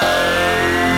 Música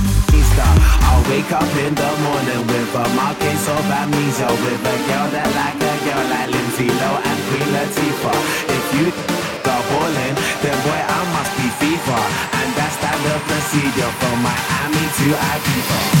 I'll wake up in the morning with a mark case of amnesia. With a girl that like a girl like Lindsay Lohan Queen Latifah. If you go ballin', then boy I must be FIFA. And that's standard procedure from Miami to Ibiza.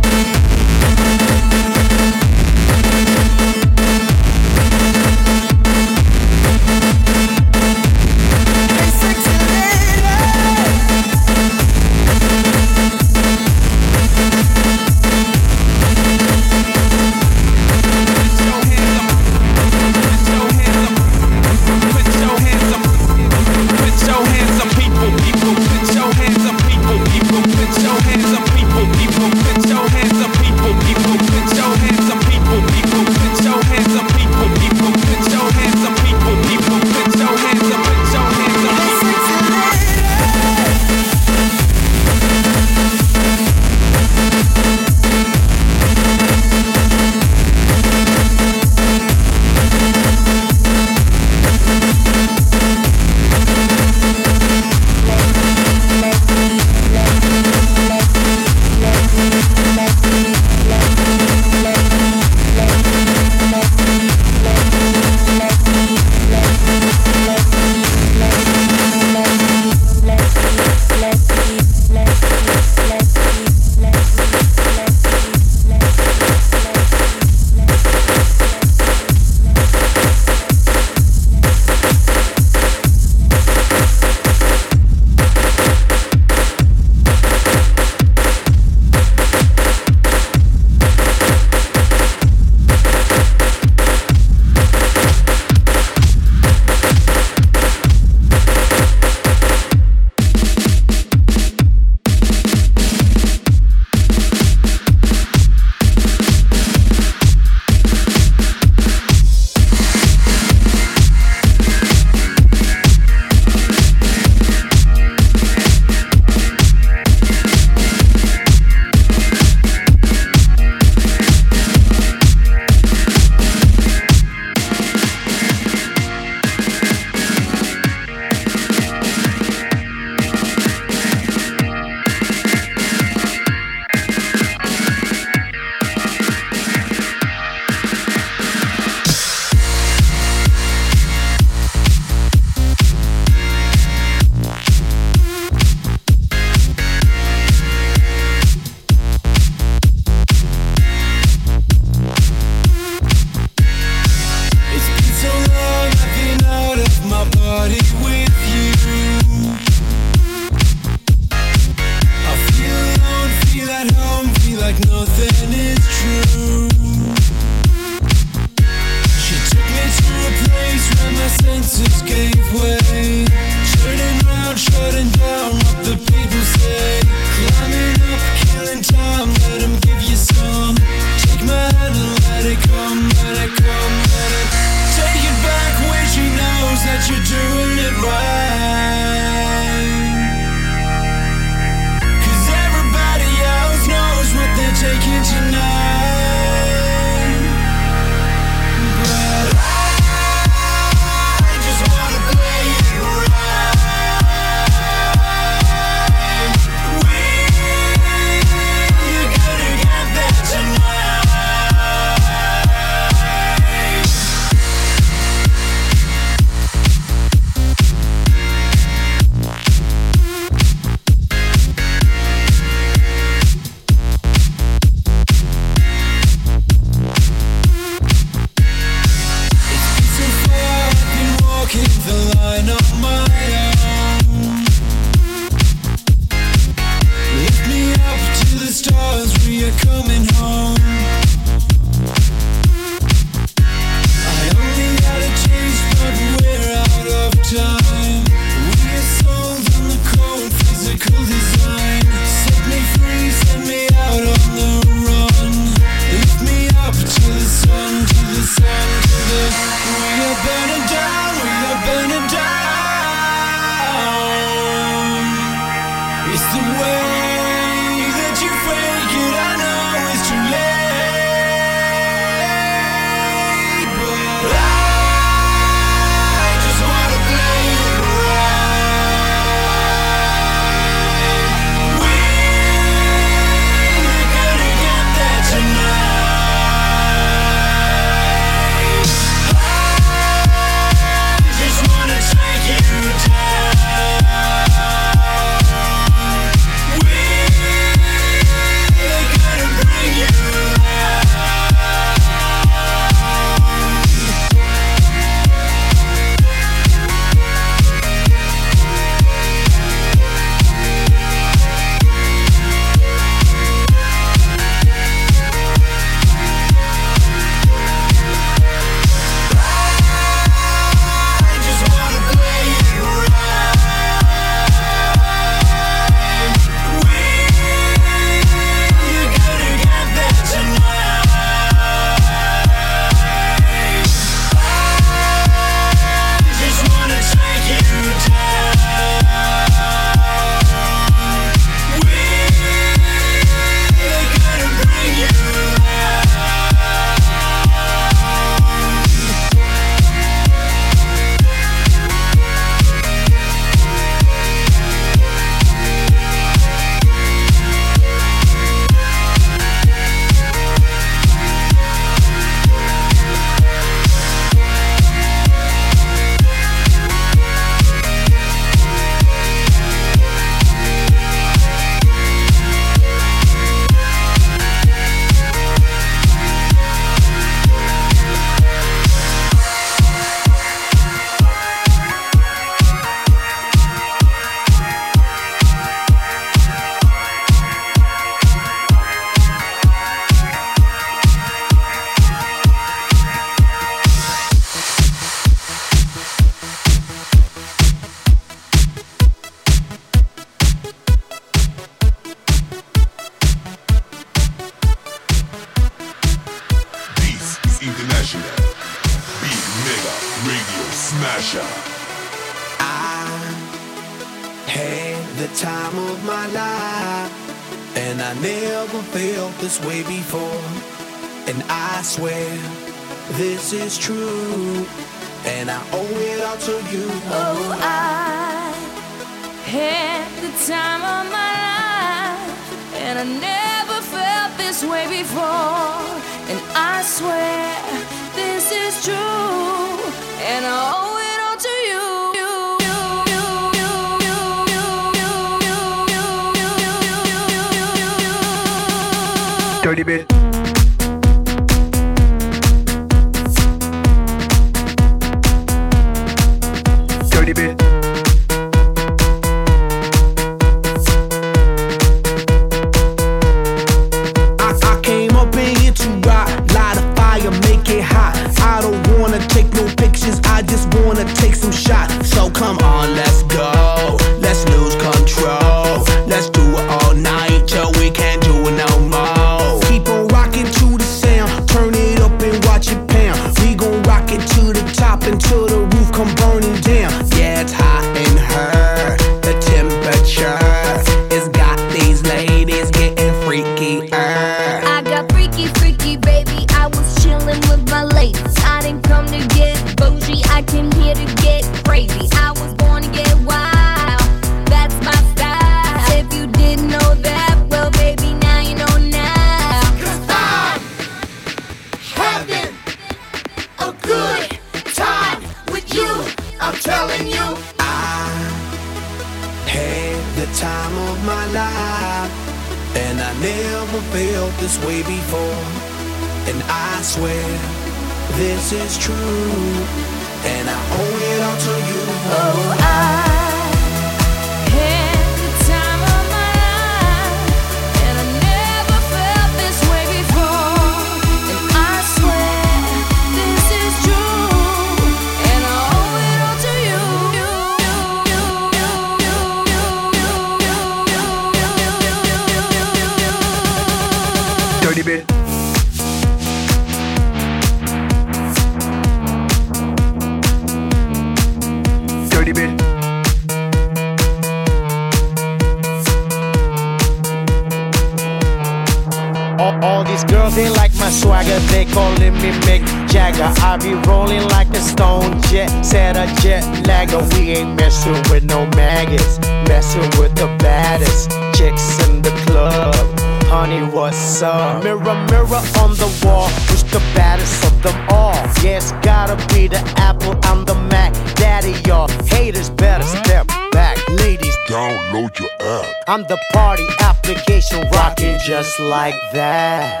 They like my swagger, they calling me Mick Jagger. I be rolling like a stone jet, set a jet lagger. We ain't messing with no maggots, messing with the baddest chicks in the club. Honey, what's up? Mirror, mirror on the wall, who's the baddest of them all? Yes, gotta be the Apple, I'm the Mac. Daddy, y'all haters better step back. Ladies, download your app. I'm the party application rocking just like that.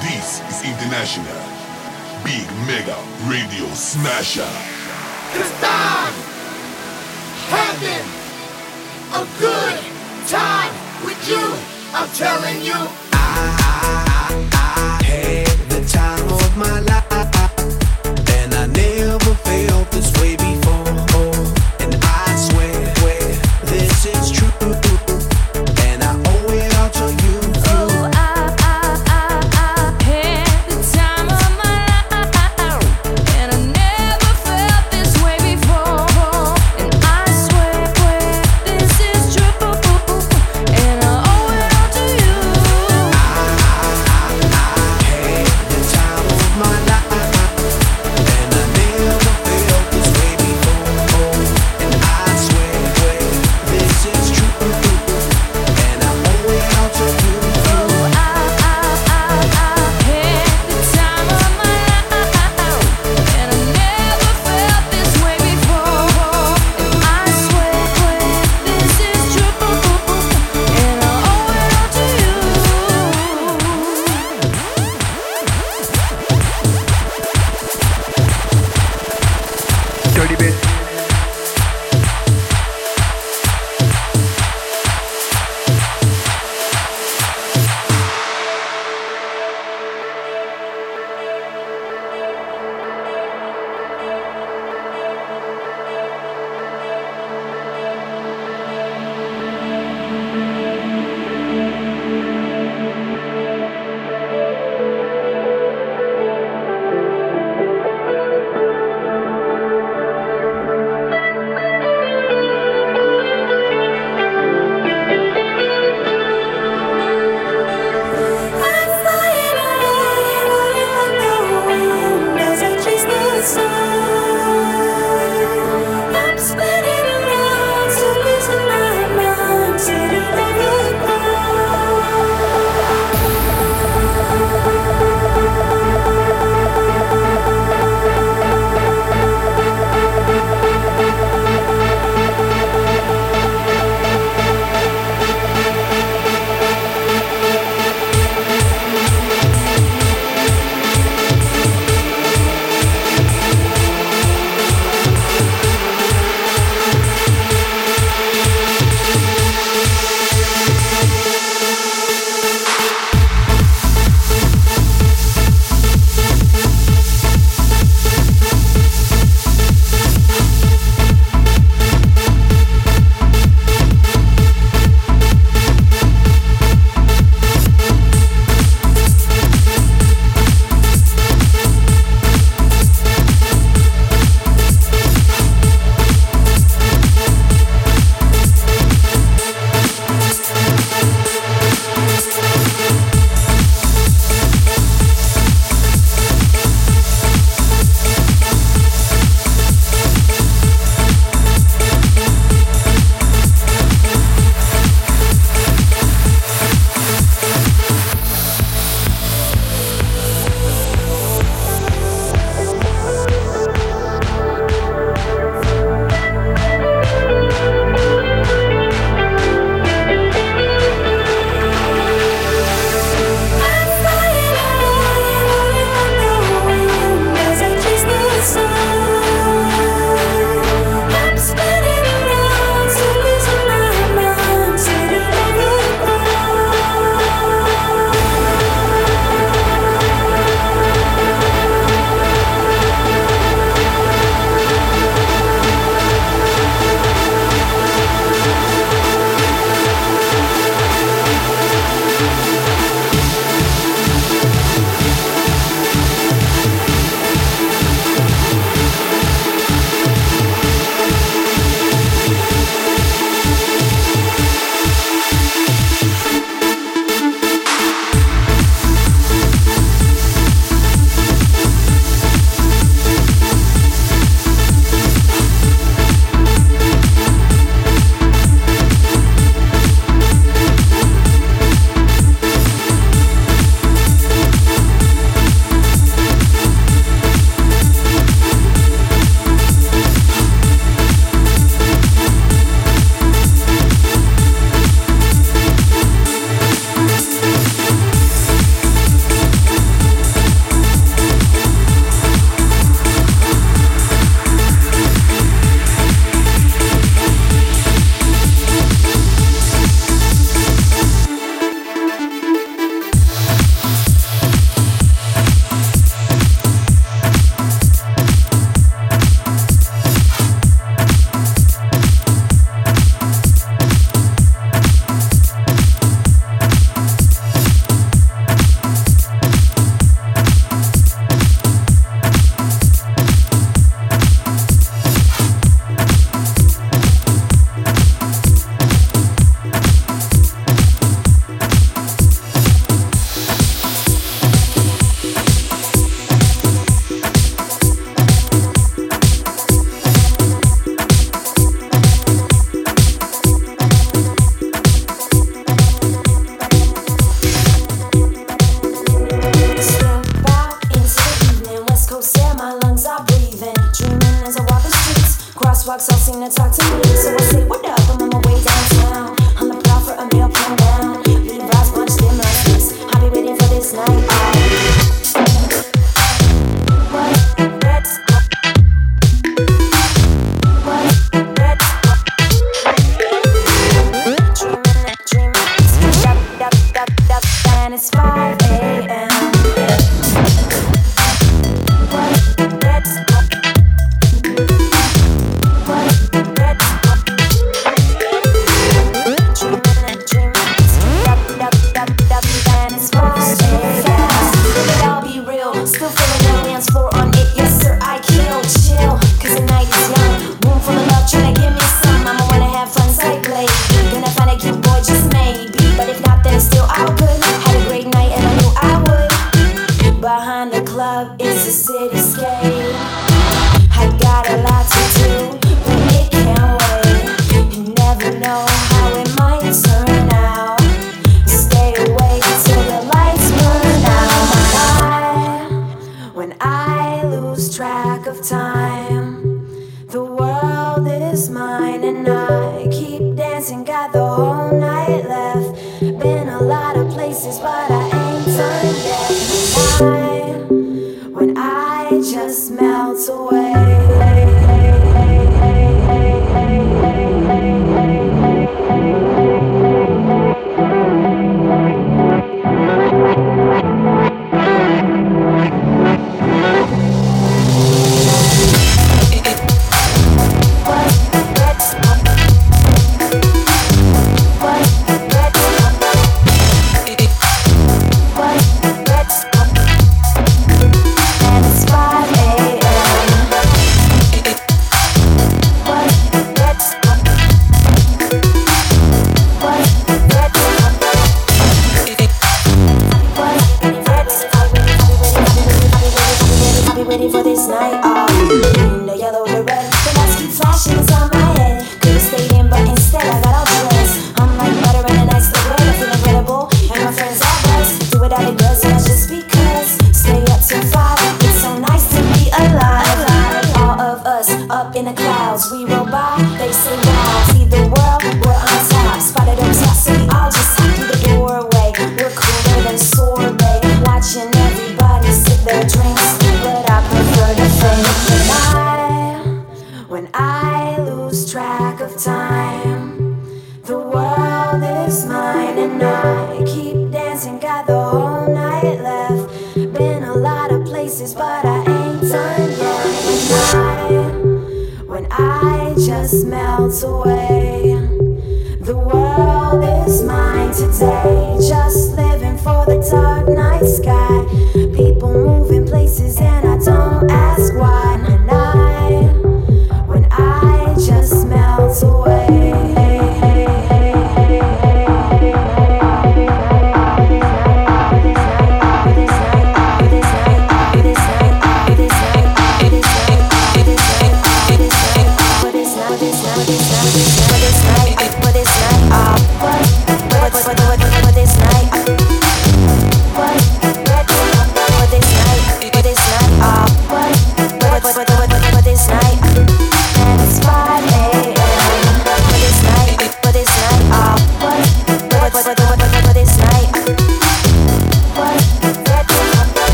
This is International Big Mega Radio Smasher. Cause I'm having a good time with you. I'm telling you. I, I, I, I had the time of my life.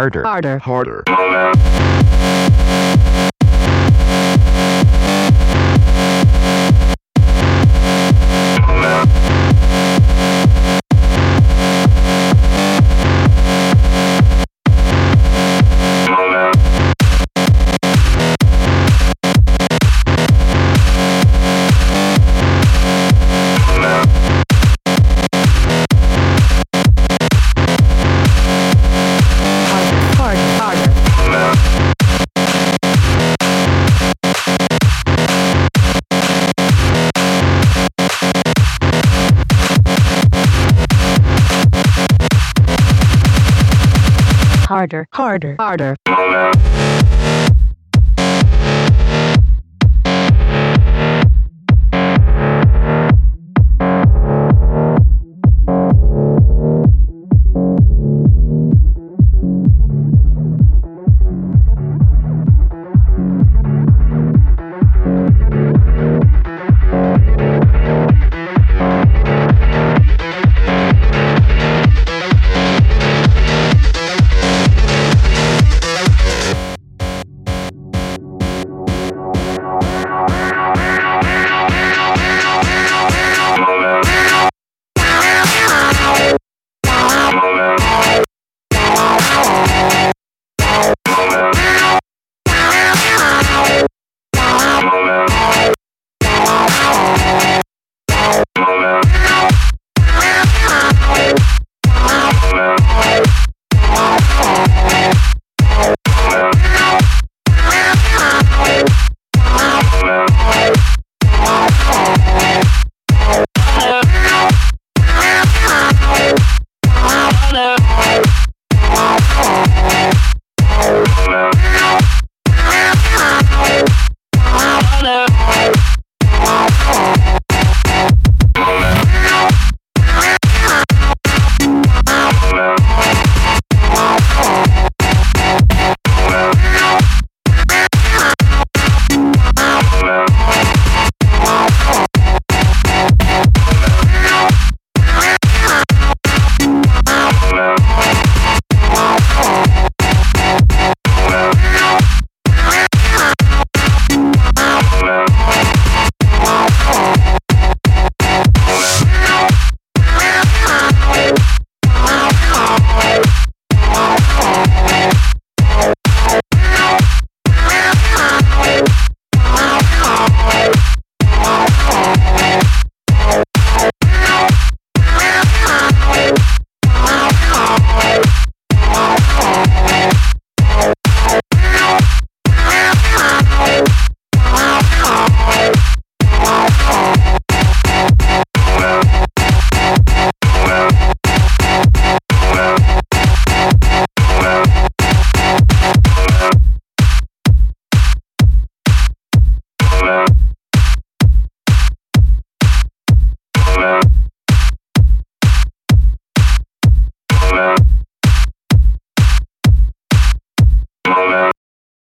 Harder, harder, harder, Harder, harder, harder.